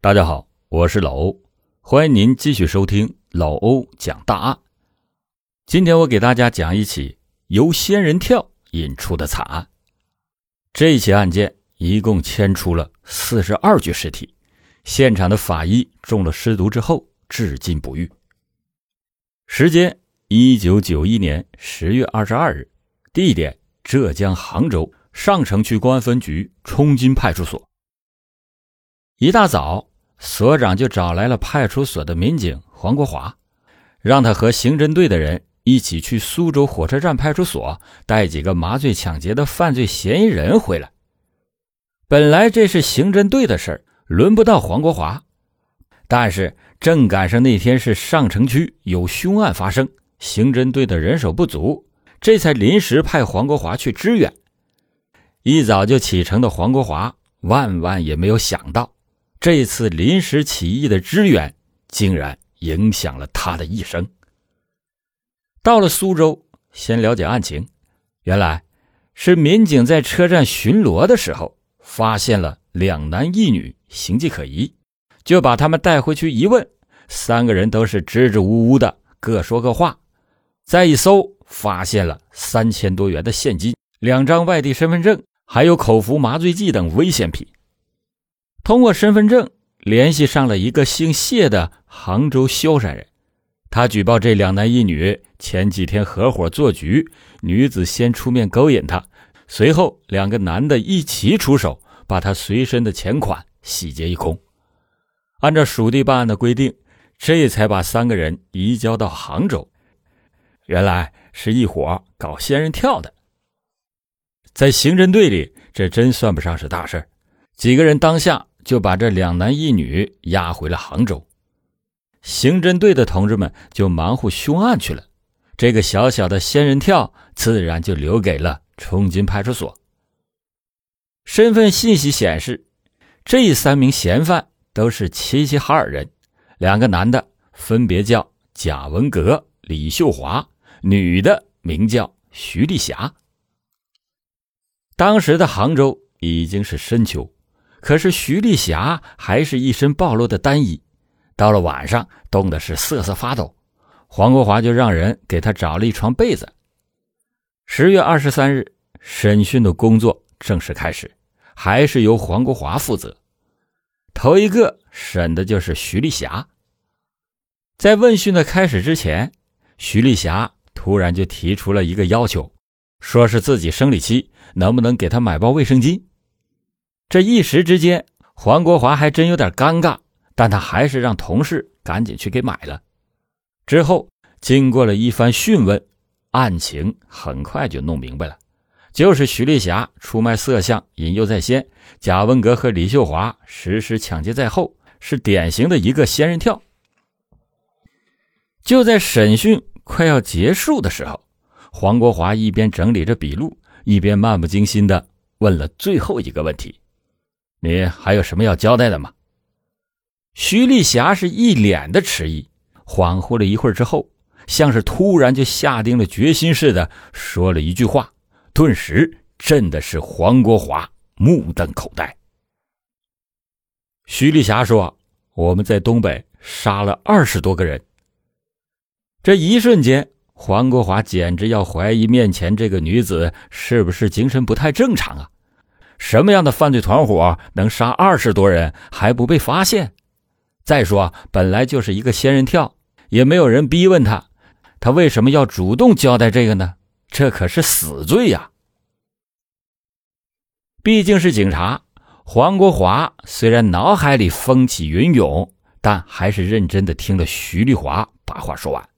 大家好，我是老欧，欢迎您继续收听老欧讲大案。今天我给大家讲一起由仙人跳引出的惨案。这起案件一共牵出了四十二具尸体，现场的法医中了尸毒之后至今不愈。时间：一九九一年十月二十二日，地点：浙江杭州上城区公安分局冲金派出所。一大早，所长就找来了派出所的民警黄国华，让他和刑侦队的人一起去苏州火车站派出所带几个麻醉抢劫的犯罪嫌疑人回来。本来这是刑侦队的事儿，轮不到黄国华，但是正赶上那天是上城区有凶案发生，刑侦队的人手不足，这才临时派黄国华去支援。一早就启程的黄国华，万万也没有想到。这次临时起意的支援，竟然影响了他的一生。到了苏州，先了解案情。原来是民警在车站巡逻的时候，发现了两男一女形迹可疑，就把他们带回去一问，三个人都是支支吾吾的，各说各话。再一搜，发现了三千多元的现金、两张外地身份证，还有口服麻醉剂等危险品。通过身份证联系上了一个姓谢的杭州萧山人，他举报这两男一女前几天合伙做局，女子先出面勾引他，随后两个男的一起出手，把他随身的钱款洗劫一空。按照属地办案的规定，这才把三个人移交到杭州。原来是一伙搞仙人跳的，在刑侦队里，这真算不上是大事几个人当下。就把这两男一女押回了杭州，刑侦队的同志们就忙活凶案去了，这个小小的仙人跳自然就留给了冲金派出所。身份信息显示，这三名嫌犯都是齐齐哈尔人，两个男的分别叫贾文革、李秀华，女的名叫徐丽霞。当时的杭州已经是深秋。可是徐丽霞还是一身暴露的单衣，到了晚上冻的是瑟瑟发抖。黄国华就让人给她找了一床被子。十月二十三日，审讯的工作正式开始，还是由黄国华负责。头一个审的就是徐丽霞。在问讯的开始之前，徐丽霞突然就提出了一个要求，说是自己生理期，能不能给她买包卫生巾。这一时之间，黄国华还真有点尴尬，但他还是让同事赶紧去给买了。之后，经过了一番讯问，案情很快就弄明白了，就是徐丽霞出卖色相，引诱在先；贾文革和李秀华实施抢劫在后，是典型的一个仙人跳。就在审讯快要结束的时候，黄国华一边整理着笔录，一边漫不经心的问了最后一个问题。你还有什么要交代的吗？徐丽霞是一脸的迟疑，恍惚了一会儿之后，像是突然就下定了决心似的，说了一句话，顿时震的是黄国华目瞪口呆。徐丽霞说：“我们在东北杀了二十多个人。”这一瞬间，黄国华简直要怀疑面前这个女子是不是精神不太正常啊！什么样的犯罪团伙能杀二十多人还不被发现？再说，本来就是一个仙人跳，也没有人逼问他，他为什么要主动交代这个呢？这可是死罪呀！毕竟是警察，黄国华虽然脑海里风起云涌，但还是认真的听了徐丽华把话说完。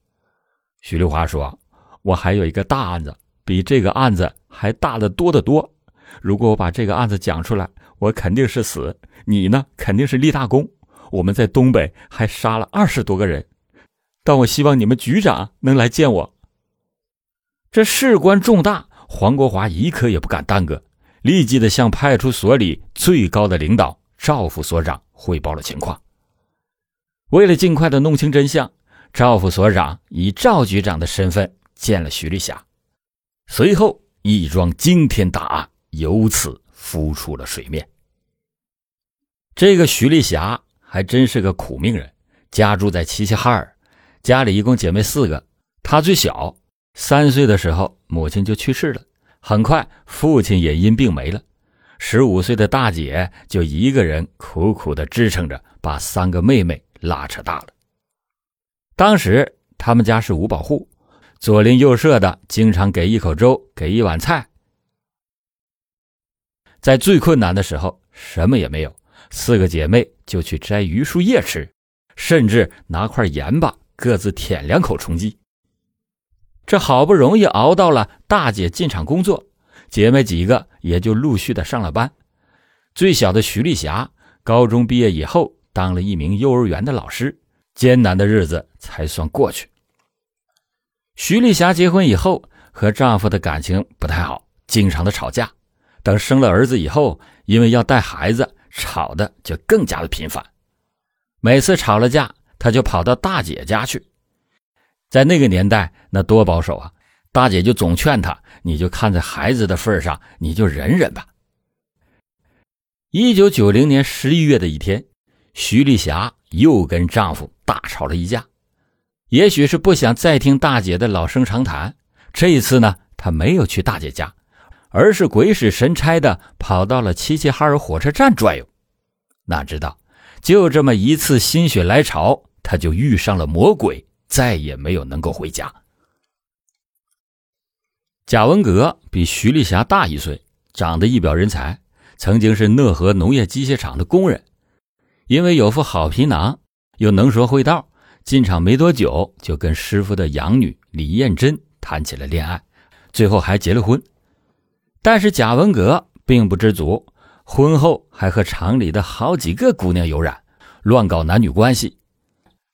徐丽华说：“我还有一个大案子，比这个案子还大的多得多。”如果我把这个案子讲出来，我肯定是死，你呢肯定是立大功。我们在东北还杀了二十多个人，但我希望你们局长能来见我。这事关重大，黄国华一刻也不敢耽搁，立即的向派出所里最高的领导赵副所长汇报了情况。为了尽快的弄清真相，赵副所长以赵局长的身份见了徐丽霞，随后一桩惊天大案。由此浮出了水面。这个徐丽霞还真是个苦命人，家住在齐齐哈尔，家里一共姐妹四个，她最小，三岁的时候母亲就去世了，很快父亲也因病没了，十五岁的大姐就一个人苦苦的支撑着，把三个妹妹拉扯大了。当时他们家是五保户，左邻右舍的经常给一口粥，给一碗菜。在最困难的时候，什么也没有，四个姐妹就去摘榆树叶吃，甚至拿块盐巴各自舔两口充饥。这好不容易熬到了大姐进厂工作，姐妹几个也就陆续的上了班。最小的徐丽霞高中毕业以后，当了一名幼儿园的老师，艰难的日子才算过去。徐丽霞结婚以后，和丈夫的感情不太好，经常的吵架。等生了儿子以后，因为要带孩子，吵的就更加的频繁。每次吵了架，他就跑到大姐家去。在那个年代，那多保守啊！大姐就总劝他：“你就看在孩子的份上，你就忍忍吧。”一九九零年十一月的一天，徐丽霞又跟丈夫大吵了一架。也许是不想再听大姐的老生常谈，这一次呢，她没有去大姐家。而是鬼使神差的跑到了齐齐哈尔火车站转悠，哪知道就这么一次心血来潮，他就遇上了魔鬼，再也没有能够回家。贾文革比徐丽霞大一岁，长得一表人才，曾经是讷河农业机械厂的工人，因为有副好皮囊，又能说会道，进厂没多久就跟师傅的养女李艳珍谈起了恋爱，最后还结了婚。但是贾文革并不知足，婚后还和厂里的好几个姑娘有染，乱搞男女关系。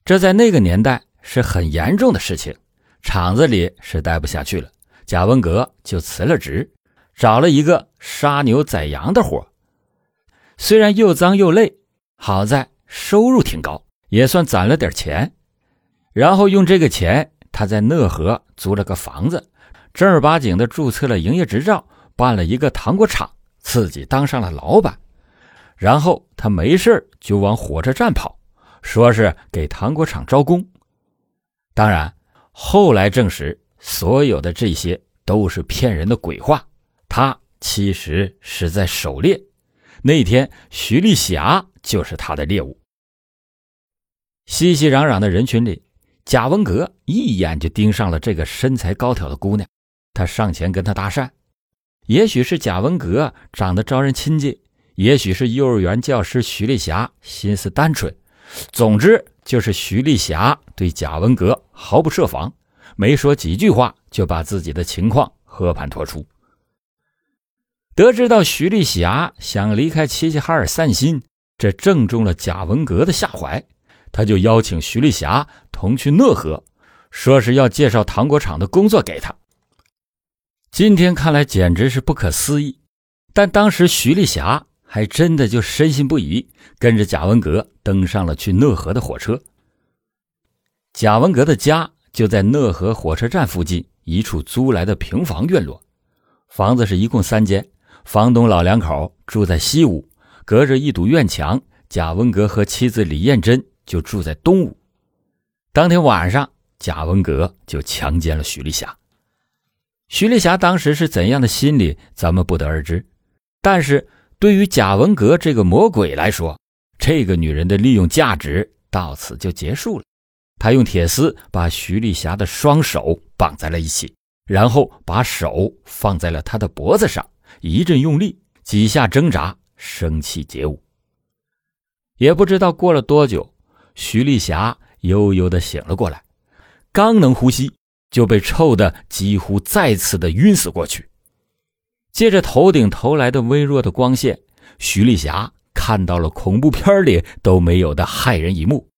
这在那个年代是很严重的事情，厂子里是待不下去了。贾文革就辞了职，找了一个杀牛宰羊的活虽然又脏又累，好在收入挺高，也算攒了点钱。然后用这个钱，他在讷河租了个房子，正儿八经的注册了营业执照。办了一个糖果厂，自己当上了老板，然后他没事就往火车站跑，说是给糖果厂招工。当然，后来证实，所有的这些都是骗人的鬼话。他其实是在狩猎。那天，徐丽霞就是他的猎物。熙熙攘攘的人群里，贾文革一眼就盯上了这个身材高挑的姑娘，他上前跟她搭讪。也许是贾文革长得招人亲近，也许是幼儿园教师徐丽霞心思单纯，总之就是徐丽霞对贾文革毫不设防，没说几句话就把自己的情况和盘托出。得知到徐丽霞想离开齐齐哈尔散心，这正中了贾文革的下怀，他就邀请徐丽霞同去讷河，说是要介绍糖果厂的工作给他。今天看来简直是不可思议，但当时徐丽霞还真的就深信不疑，跟着贾文革登上了去讷河的火车。贾文革的家就在讷河火车站附近一处租来的平房院落，房子是一共三间，房东老两口住在西屋，隔着一堵院墙，贾文革和妻子李艳珍就住在东屋。当天晚上，贾文革就强奸了徐丽霞。徐丽霞当时是怎样的心理，咱们不得而知。但是对于贾文革这个魔鬼来说，这个女人的利用价值到此就结束了。他用铁丝把徐丽霞的双手绑在了一起，然后把手放在了她的脖子上，一阵用力，几下挣扎，生气结舞。也不知道过了多久，徐丽霞悠悠的醒了过来，刚能呼吸。就被臭的几乎再次的晕死过去。借着头顶投来的微弱的光线，徐丽霞看到了恐怖片里都没有的骇人一幕：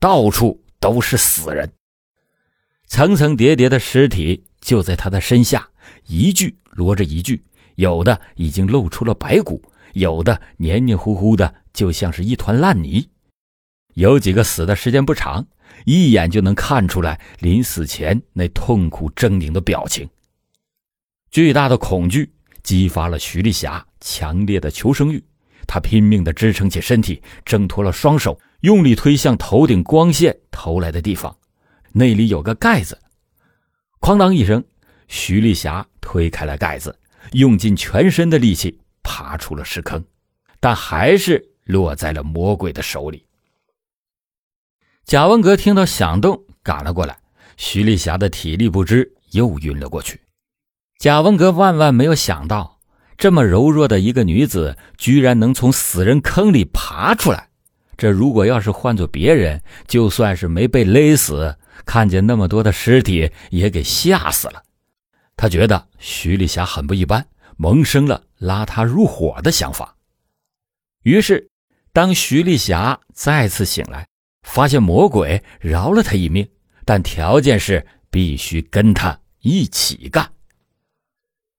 到处都是死人，层层叠叠的尸体就在她的身下，一具摞着一具，有的已经露出了白骨，有的黏黏糊糊的，就像是一团烂泥。有几个死的时间不长。一眼就能看出来，临死前那痛苦狰狞的表情。巨大的恐惧激发了徐丽霞强烈的求生欲，她拼命地支撑起身体，挣脱了双手，用力推向头顶光线投来的地方，那里有个盖子。哐当一声，徐丽霞推开了盖子，用尽全身的力气爬出了石坑，但还是落在了魔鬼的手里。贾文革听到响动，赶了过来，徐丽霞的体力不支，又晕了过去。贾文革万万没有想到，这么柔弱的一个女子，居然能从死人坑里爬出来。这如果要是换做别人，就算是没被勒死，看见那么多的尸体也给吓死了。他觉得徐丽霞很不一般，萌生了拉她入伙的想法。于是，当徐丽霞再次醒来，发现魔鬼饶了他一命，但条件是必须跟他一起干。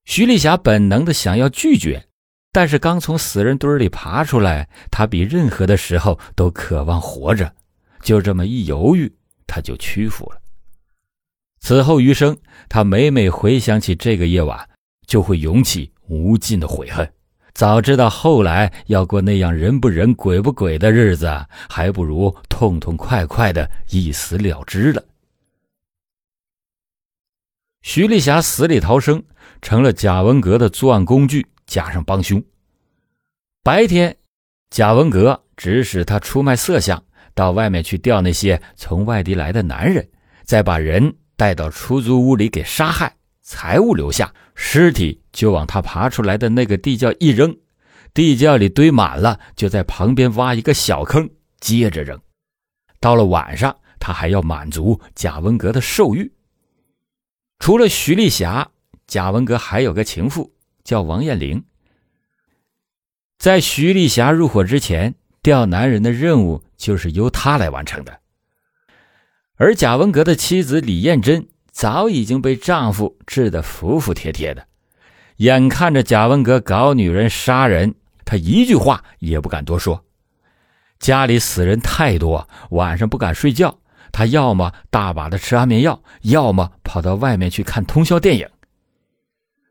徐丽霞本能的想要拒绝。但是刚从死人堆里爬出来，他比任何的时候都渴望活着。就这么一犹豫，他就屈服了。此后余生，他每每回想起这个夜晚，就会涌起无尽的悔恨。早知道后来要过那样人不人鬼不鬼的日子，还不如痛痛快快的一死了之了。徐丽霞死里逃生，成了贾文革的作案工具。加上帮凶。白天，贾文革指使他出卖色相，到外面去钓那些从外地来的男人，再把人带到出租屋里给杀害，财物留下，尸体就往他爬出来的那个地窖一扔，地窖里堆满了，就在旁边挖一个小坑，接着扔。到了晚上，他还要满足贾文革的兽欲。除了徐丽霞，贾文革还有个情妇。叫王艳玲，在徐丽霞入伙之前，钓男人的任务就是由她来完成的。而贾文革的妻子李艳珍早已经被丈夫治得服服帖帖的，眼看着贾文革搞女人、杀人，她一句话也不敢多说。家里死人太多，晚上不敢睡觉，她要么大把的吃安眠药，要么跑到外面去看通宵电影。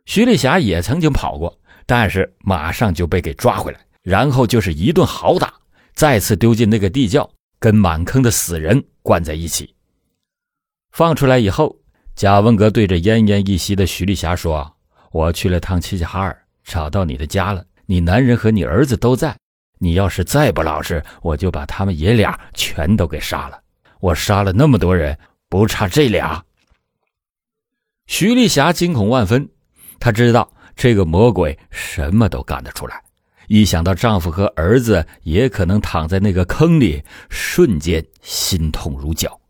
徐丽霞也曾经跑过，但是马上就被给抓回来，然后就是一顿好打，再次丢进那个地窖，跟满坑的死人关在一起。放出来以后，贾文革对着奄奄一息的徐丽霞说：“我去了趟齐齐哈尔，找到你的家了，你男人和你儿子都在。你要是再不老实，我就把他们爷俩全都给杀了。我杀了那么多人，不差这俩。”徐丽霞惊恐万分。她知道这个魔鬼什么都干得出来，一想到丈夫和儿子也可能躺在那个坑里，瞬间心痛如绞。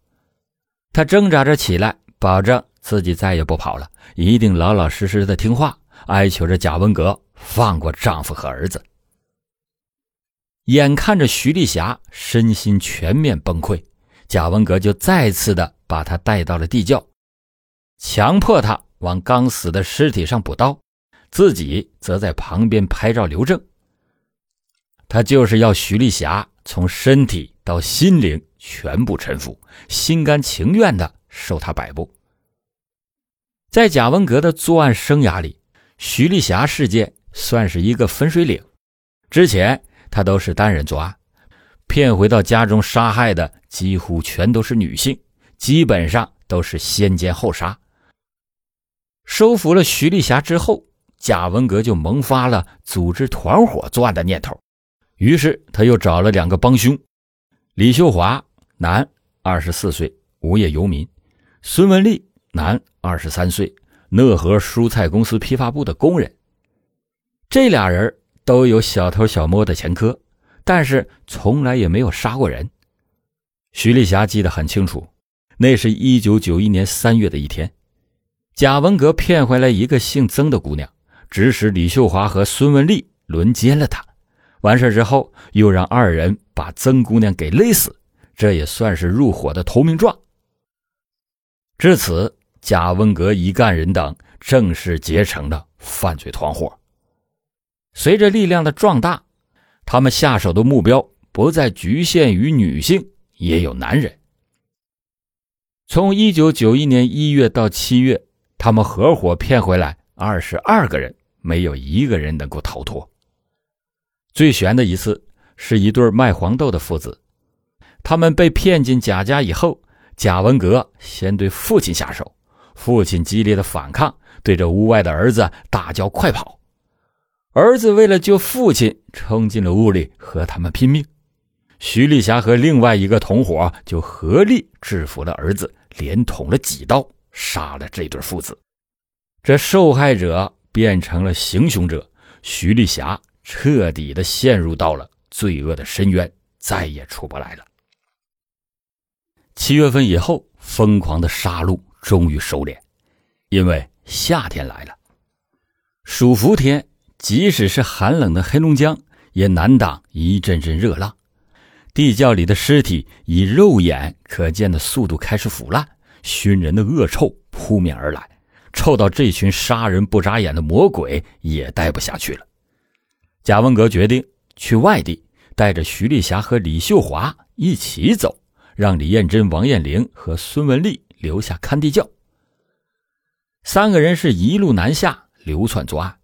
她挣扎着起来，保证自己再也不跑了，一定老老实实的听话，哀求着贾文革放过丈夫和儿子。眼看着徐丽霞身心全面崩溃，贾文革就再次的把她带到了地窖，强迫她。往刚死的尸体上补刀，自己则在旁边拍照留证。他就是要徐丽霞从身体到心灵全部臣服，心甘情愿的受他摆布。在贾文革的作案生涯里，徐丽霞事件算是一个分水岭。之前他都是单人作案，骗回到家中杀害的几乎全都是女性，基本上都是先奸后杀。收服了徐丽霞之后，贾文革就萌发了组织团伙作案的念头。于是他又找了两个帮凶：李秀华，男，二十四岁，无业游民；孙文丽，男，二十三岁，讷河蔬菜公司批发部的工人。这俩人都有小偷小摸的前科，但是从来也没有杀过人。徐丽霞记得很清楚，那是一九九一年三月的一天。贾文革骗回来一个姓曾的姑娘，指使李秀华和孙文丽轮奸了她。完事之后，又让二人把曾姑娘给勒死，这也算是入伙的投名状。至此，贾文革一干人等正式结成的犯罪团伙。随着力量的壮大，他们下手的目标不再局限于女性，也有男人。从一九九一年一月到七月。他们合伙骗回来二十二个人，没有一个人能够逃脱。最悬的一次是一对卖黄豆的父子，他们被骗进贾家以后，贾文革先对父亲下手，父亲激烈的反抗，对着屋外的儿子大叫：“快跑！”儿子为了救父亲，冲进了屋里和他们拼命。徐丽霞和另外一个同伙就合力制服了儿子，连捅了几刀，杀了这对父子。这受害者变成了行凶者，徐丽霞彻底的陷入到了罪恶的深渊，再也出不来了。七月份以后，疯狂的杀戮终于收敛，因为夏天来了。暑伏天，即使是寒冷的黑龙江，也难挡一阵阵热浪。地窖里的尸体以肉眼可见的速度开始腐烂，熏人的恶臭扑面而来，臭到这群杀人不眨眼的魔鬼也待不下去了。贾文革决定去外地，带着徐丽霞和李秀华一起走。让李艳珍、王艳玲和孙文丽留下看地窖。三个人是一路南下流窜作案，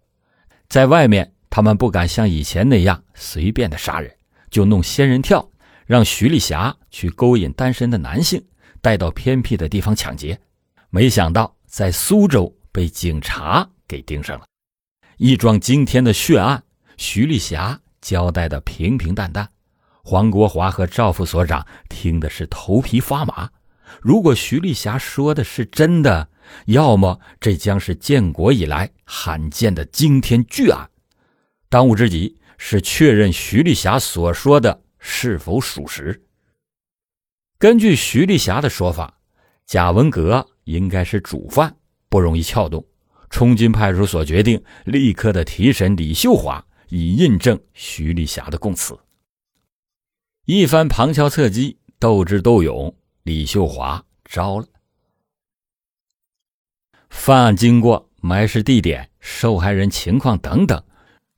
在外面他们不敢像以前那样随便的杀人，就弄仙人跳，让徐丽霞去勾引单身的男性，带到偏僻的地方抢劫。没想到在苏州被警察给盯上了，一桩惊天的血案，徐丽霞交代的平平淡淡。黄国华和赵副所长听的是头皮发麻。如果徐丽霞说的是真的，要么这将是建国以来罕见的惊天巨案。当务之急是确认徐丽霞所说的是否属实。根据徐丽霞的说法，贾文革应该是主犯，不容易撬动。冲金派出所决定立刻的提审李秀华，以印证徐丽霞的供词。一番旁敲侧击，斗智斗勇，李秀华招了。犯案经过、埋尸地点、受害人情况等等，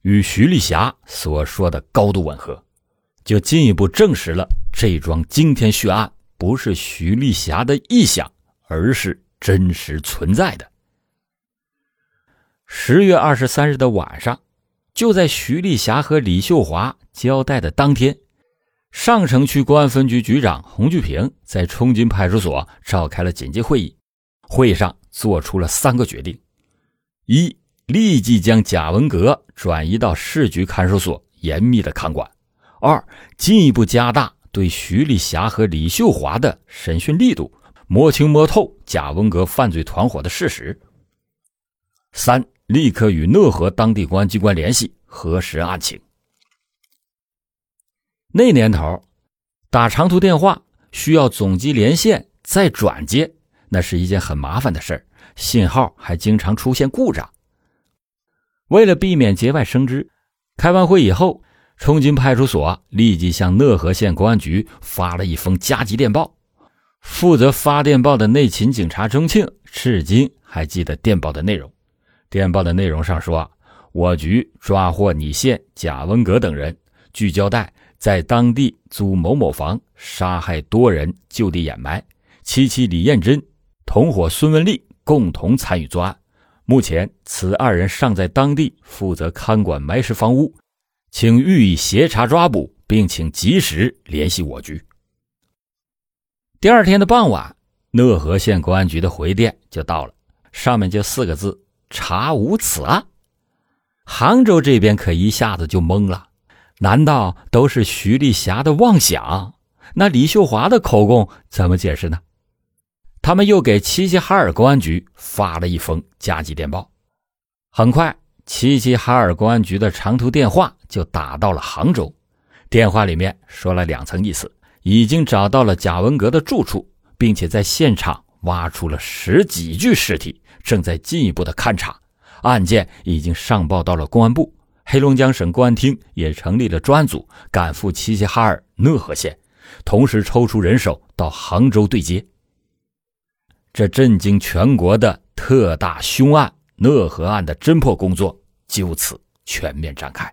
与徐丽霞所说的高度吻合，就进一步证实了这桩惊天血案不是徐丽霞的臆想，而是真实存在的。十月二十三日的晚上，就在徐丽霞和李秀华交代的当天。上城区公安分局局长洪巨平在冲金派出所召开了紧急会议，会议上做出了三个决定：一、立即将贾文革转移到市局看守所严密的看管；二、进一步加大对徐丽霞和李秀华的审讯力度，摸清摸透贾文革犯罪团伙的事实；三、立刻与讷河当地公安机关联系，核实案情。那年头，打长途电话需要总机连线再转接，那是一件很麻烦的事儿，信号还经常出现故障。为了避免节外生枝，开完会以后，冲金派出所立即向讷河县公安局发了一封加急电报。负责发电报的内勤警察钟庆至今还记得电报的内容。电报的内容上说：“我局抓获你县贾文革等人，据交代。”在当地租某某房杀害多人，就地掩埋。妻妻李艳珍、同伙孙文丽共同参与作案。目前，此二人尚在当地负责看管埋尸房屋，请予以协查抓捕，并请及时联系我局。第二天的傍晚，讷河县公安局的回电就到了，上面就四个字：查无此案。杭州这边可一下子就懵了。难道都是徐丽霞的妄想？那李秀华的口供怎么解释呢？他们又给齐齐哈尔公安局发了一封加急电报。很快，齐齐哈尔公安局的长途电话就打到了杭州。电话里面说了两层意思：已经找到了贾文革的住处，并且在现场挖出了十几具尸体，正在进一步的勘查。案件已经上报到了公安部。黑龙江省公安厅也成立了专案组，赶赴齐齐哈尔讷河县，同时抽出人手到杭州对接。这震惊全国的特大凶案——讷河案的侦破工作就此全面展开。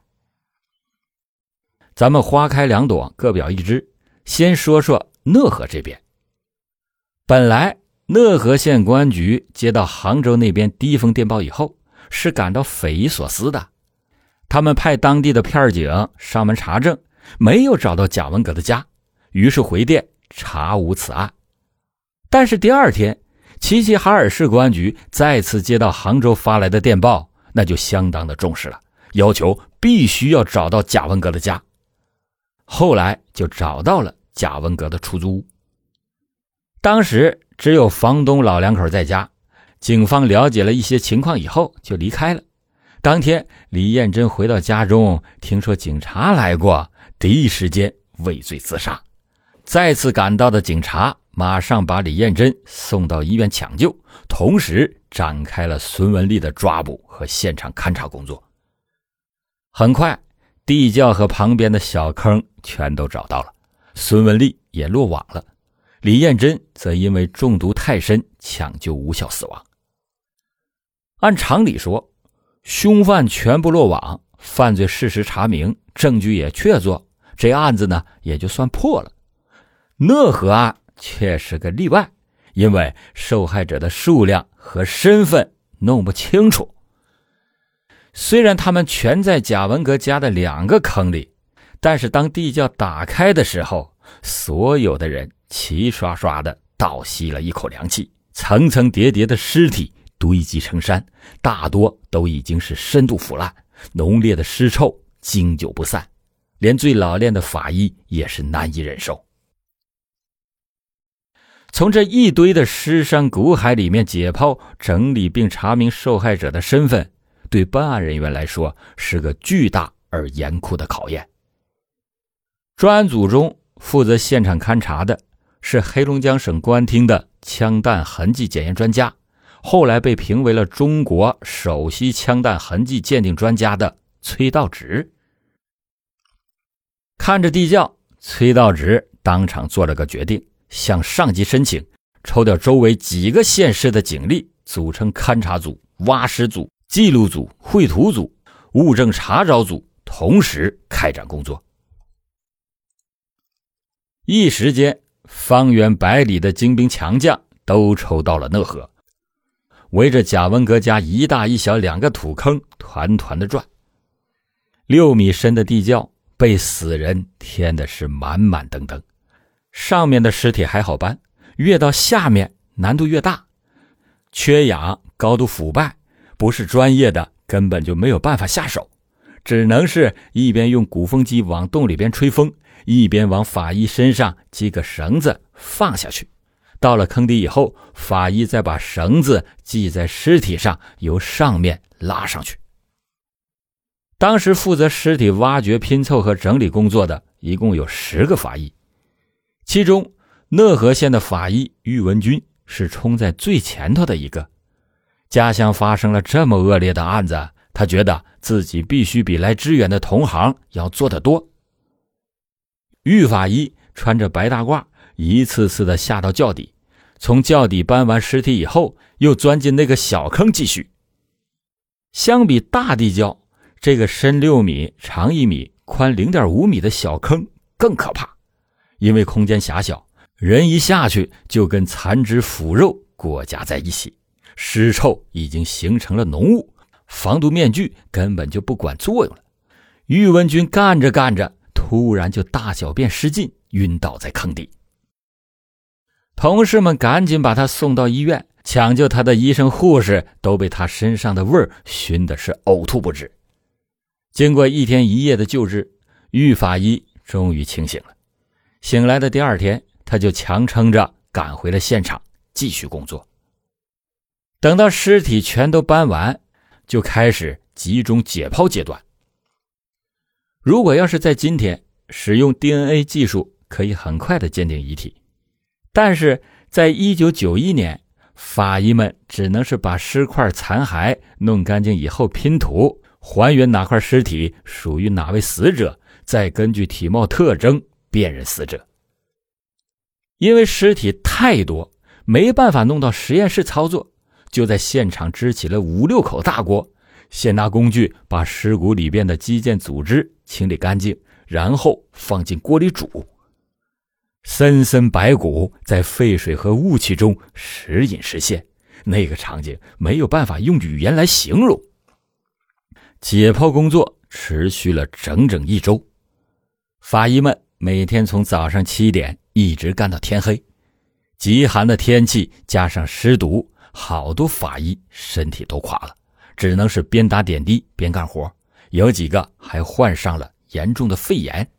咱们花开两朵，各表一枝。先说说讷河这边。本来讷河县公安局接到杭州那边第一封电报以后，是感到匪夷所思的。他们派当地的片警上门查证，没有找到贾文革的家，于是回电查无此案。但是第二天，齐齐哈尔市公安局再次接到杭州发来的电报，那就相当的重视了，要求必须要找到贾文革的家。后来就找到了贾文革的出租屋。当时只有房东老两口在家，警方了解了一些情况以后就离开了。当天，李艳珍回到家中，听说警察来过，第一时间畏罪自杀。再次赶到的警察马上把李艳珍送到医院抢救，同时展开了孙文丽的抓捕和现场勘查工作。很快，地窖和旁边的小坑全都找到了，孙文丽也落网了。李艳珍则因为中毒太深，抢救无效死亡。按常理说，凶犯全部落网，犯罪事实查明，证据也确凿，这案子呢也就算破了。讷河案却是个例外，因为受害者的数量和身份弄不清楚。虽然他们全在贾文革家的两个坑里，但是当地窖打开的时候，所有的人。齐刷刷的倒吸了一口凉气，层层叠叠的尸体堆积成山，大多都已经是深度腐烂，浓烈的尸臭经久不散，连最老练的法医也是难以忍受。从这一堆的尸山骨海里面解剖、整理并查明受害者的身份，对办案人员来说是个巨大而严酷的考验。专案组中负责现场勘查的。是黑龙江省公安厅的枪弹痕迹检验专家，后来被评为了中国首席枪弹痕迹鉴定专家的崔道直。看着地窖，崔道直当场做了个决定，向上级申请抽调周围几个县市的警力，组成勘察组、挖尸组、记录组、绘图组、物证查找组，同时开展工作。一时间。方圆百里的精兵强将都抽到了讷河，围着贾文革家一大一小两个土坑团团的转。六米深的地窖被死人填的是满满登登，上面的尸体还好搬，越到下面难度越大。缺氧、高度腐败，不是专业的根本就没有办法下手，只能是一边用鼓风机往洞里边吹风。一边往法医身上系个绳子放下去，到了坑底以后，法医再把绳子系在尸体上，由上面拉上去。当时负责尸体挖掘、拼凑和整理工作的一共有十个法医，其中讷河县的法医喻文军是冲在最前头的一个。家乡发生了这么恶劣的案子，他觉得自己必须比来支援的同行要做得多。玉法医穿着白大褂，一次次的下到窖底，从窖底搬完尸体以后，又钻进那个小坑继续。相比大地窖，这个深六米、长一米、宽零点五米的小坑更可怕，因为空间狭小，人一下去就跟残肢腐肉裹夹在一起，尸臭已经形成了浓雾，防毒面具根本就不管作用了。玉文军干着干着。突然就大小便失禁，晕倒在坑底。同事们赶紧把他送到医院，抢救他的医生护士都被他身上的味儿熏的是呕吐不止。经过一天一夜的救治，玉法医终于清醒了。醒来的第二天，他就强撑着赶回了现场继续工作。等到尸体全都搬完，就开始集中解剖阶段。如果要是在今天使用 DNA 技术，可以很快的鉴定遗体，但是在一九九一年，法医们只能是把尸块残骸弄干净以后拼图，还原哪块尸体属于哪位死者，再根据体貌特征辨认死者。因为尸体太多，没办法弄到实验室操作，就在现场支起了五六口大锅。先拿工具把尸骨里边的肌腱组织清理干净，然后放进锅里煮。森森白骨在沸水和雾气中时隐时现，那个场景没有办法用语言来形容。解剖工作持续了整整一周，法医们每天从早上七点一直干到天黑，极寒的天气加上湿毒，好多法医身体都垮了，只能是边打点滴边干活，有几个还患上了严重的肺炎。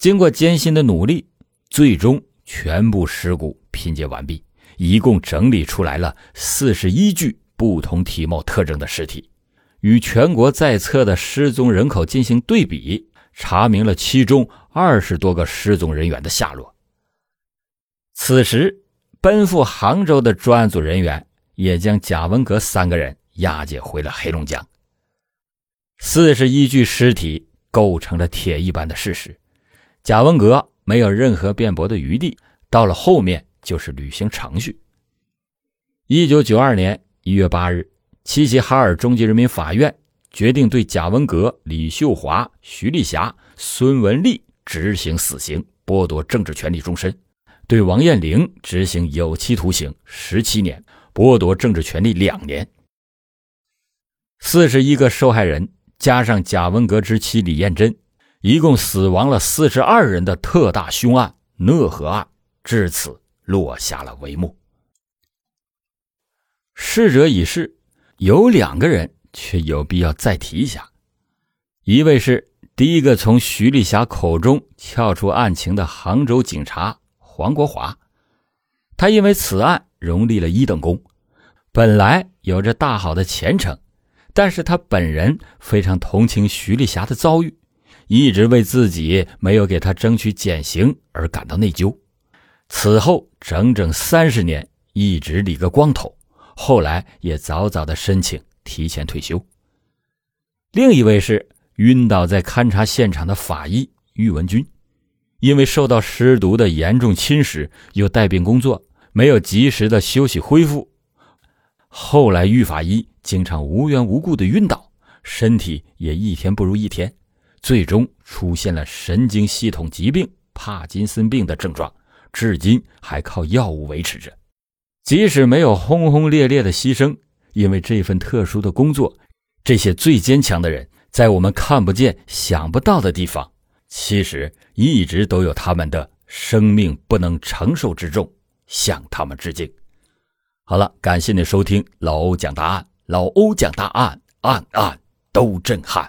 经过艰辛的努力，最终全部尸骨拼接完毕，一共整理出来了四十一具不同体貌特征的尸体。与全国在册的失踪人口进行对比，查明了其中二十多个失踪人员的下落。此时，奔赴杭州的专案组人员也将贾文革三个人押解回了黑龙江。四十一具尸体构成了铁一般的事实，贾文革没有任何辩驳的余地。到了后面就是履行程序。一九九二年一月八日。齐齐哈尔中级人民法院决定对贾文革、李秀华、徐丽霞、孙文丽执行死刑，剥夺政治权利终身；对王艳玲执行有期徒刑十七年，剥夺政治权利两年。四十一个受害人加上贾文革之妻李艳珍，一共死亡了四十二人的特大凶案——讷河案，至此落下了帷幕。逝者已逝。有两个人却有必要再提一下，一位是第一个从徐丽霞口中撬出案情的杭州警察黄国华，他因为此案荣立了一等功，本来有着大好的前程，但是他本人非常同情徐丽霞的遭遇，一直为自己没有给他争取减刑而感到内疚，此后整整三十年一直理个光头。后来也早早的申请提前退休。另一位是晕倒在勘察现场的法医喻文军，因为受到尸毒的严重侵蚀，又带病工作，没有及时的休息恢复。后来喻法医经常无缘无故的晕倒，身体也一天不如一天，最终出现了神经系统疾病帕金森病的症状，至今还靠药物维持着。即使没有轰轰烈烈的牺牲，因为这份特殊的工作，这些最坚强的人，在我们看不见、想不到的地方，其实一直都有他们的生命不能承受之重，向他们致敬。好了，感谢您收听老欧讲答案，老欧讲答案，案案都震撼。